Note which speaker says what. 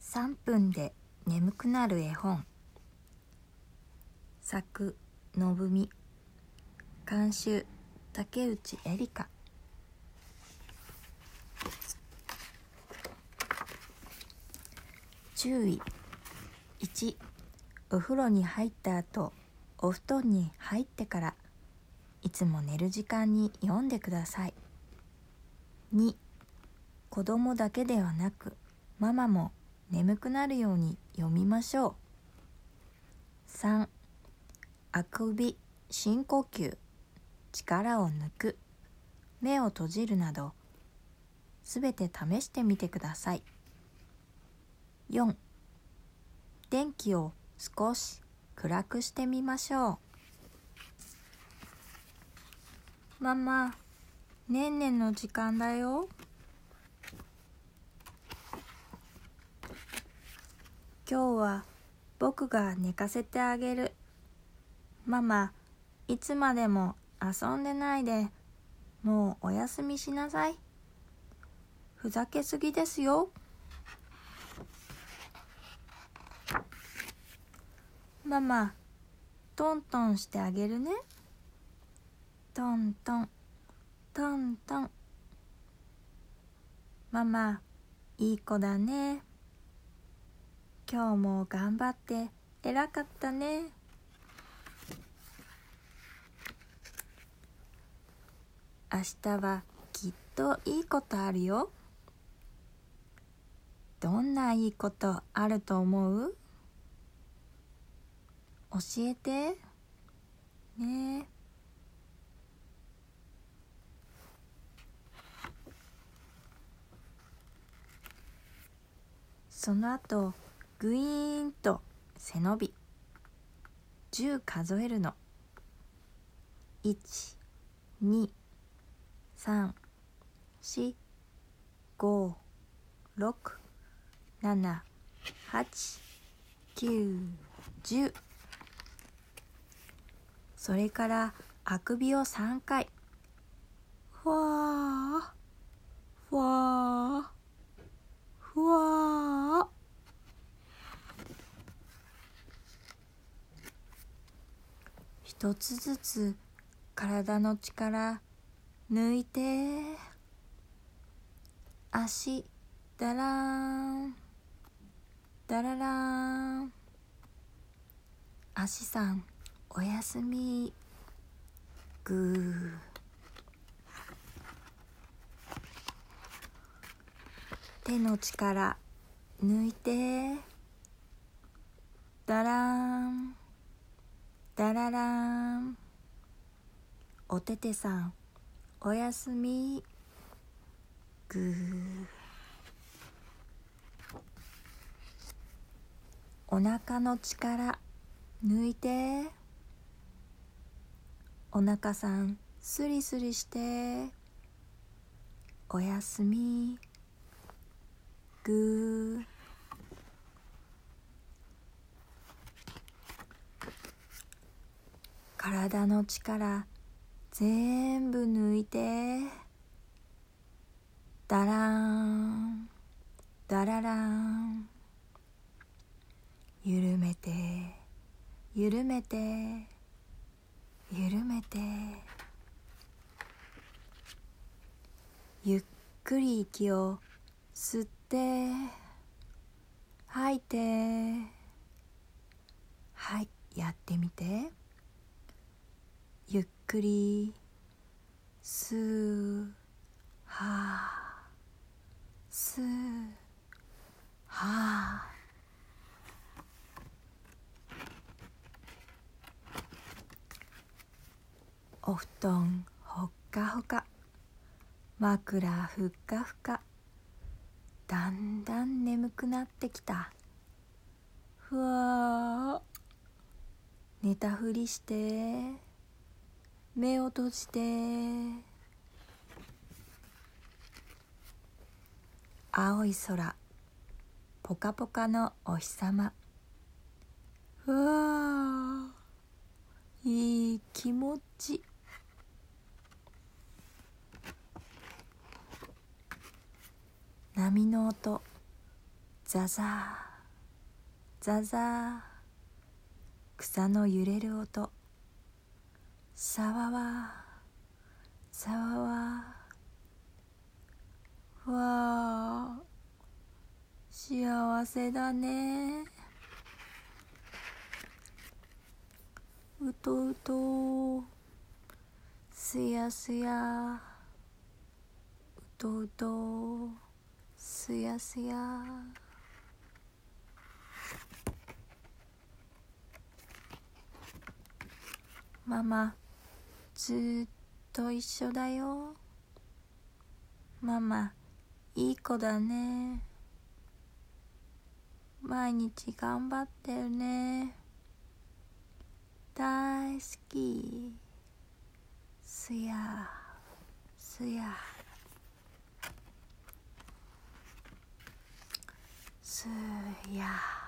Speaker 1: 3分で眠くなる絵本。作のぶみ監修竹内えりか注意。1お風呂に入った後お布団に入ってからいつも寝る時間に読んでください。2子供だけではなくママも眠くなるように読みましょう。3あくび深呼吸。力を抜く。目を閉じるなどすべて試してみてください。4電気を少し暗くしてみましょう。ママねんねんの時間だよ。今日は僕が寝かせてあげる。ママいつまでも遊んでないで。もうおやすみしなさい。ふざけすぎですよ。ママトントンしてあげるね。トントントントン。ママいい子だね。今日も頑張って偉かったね。明日はきっといいことあるよ。どんないいことあると思う？教えて。ね。えその後グイーンと背伸び。10数えるの。1 2 3 4 5 6 7 8 9 10それからあくびを3回。ふわー。ふわーふわー一つずつ体の力抜いて足だらーんだららーん足さんおやすみ。ぐー。手の力抜いてだらーんだららーんおててさんおやすみ。ぐー。お腹の力抜いて。お腹さんスリスリして。おやすみ。ぐー。体の力全部抜いて。だらーんだららーん緩めて。緩めて。緩めて。ゆっくり息を吸って。吐いて。はいやってみて。ゆっくり吸うは。あ吸うはあお布団ほっかほか。枕ふっかふか。だんだん眠くなってきた。ふわ寝たふりして。目を閉じて。青い空。ポカポカのお日様。ふわいい気持ち。波の音。ザザー。ザザー。草の揺れる音。さわわさわわわあ幸せだね。うとうと。すやすや。うとうと。すやすや。ママ。ずっと一緒だよ。ママいい子だね。毎日頑張ってるね。大好き。すやすや。すや。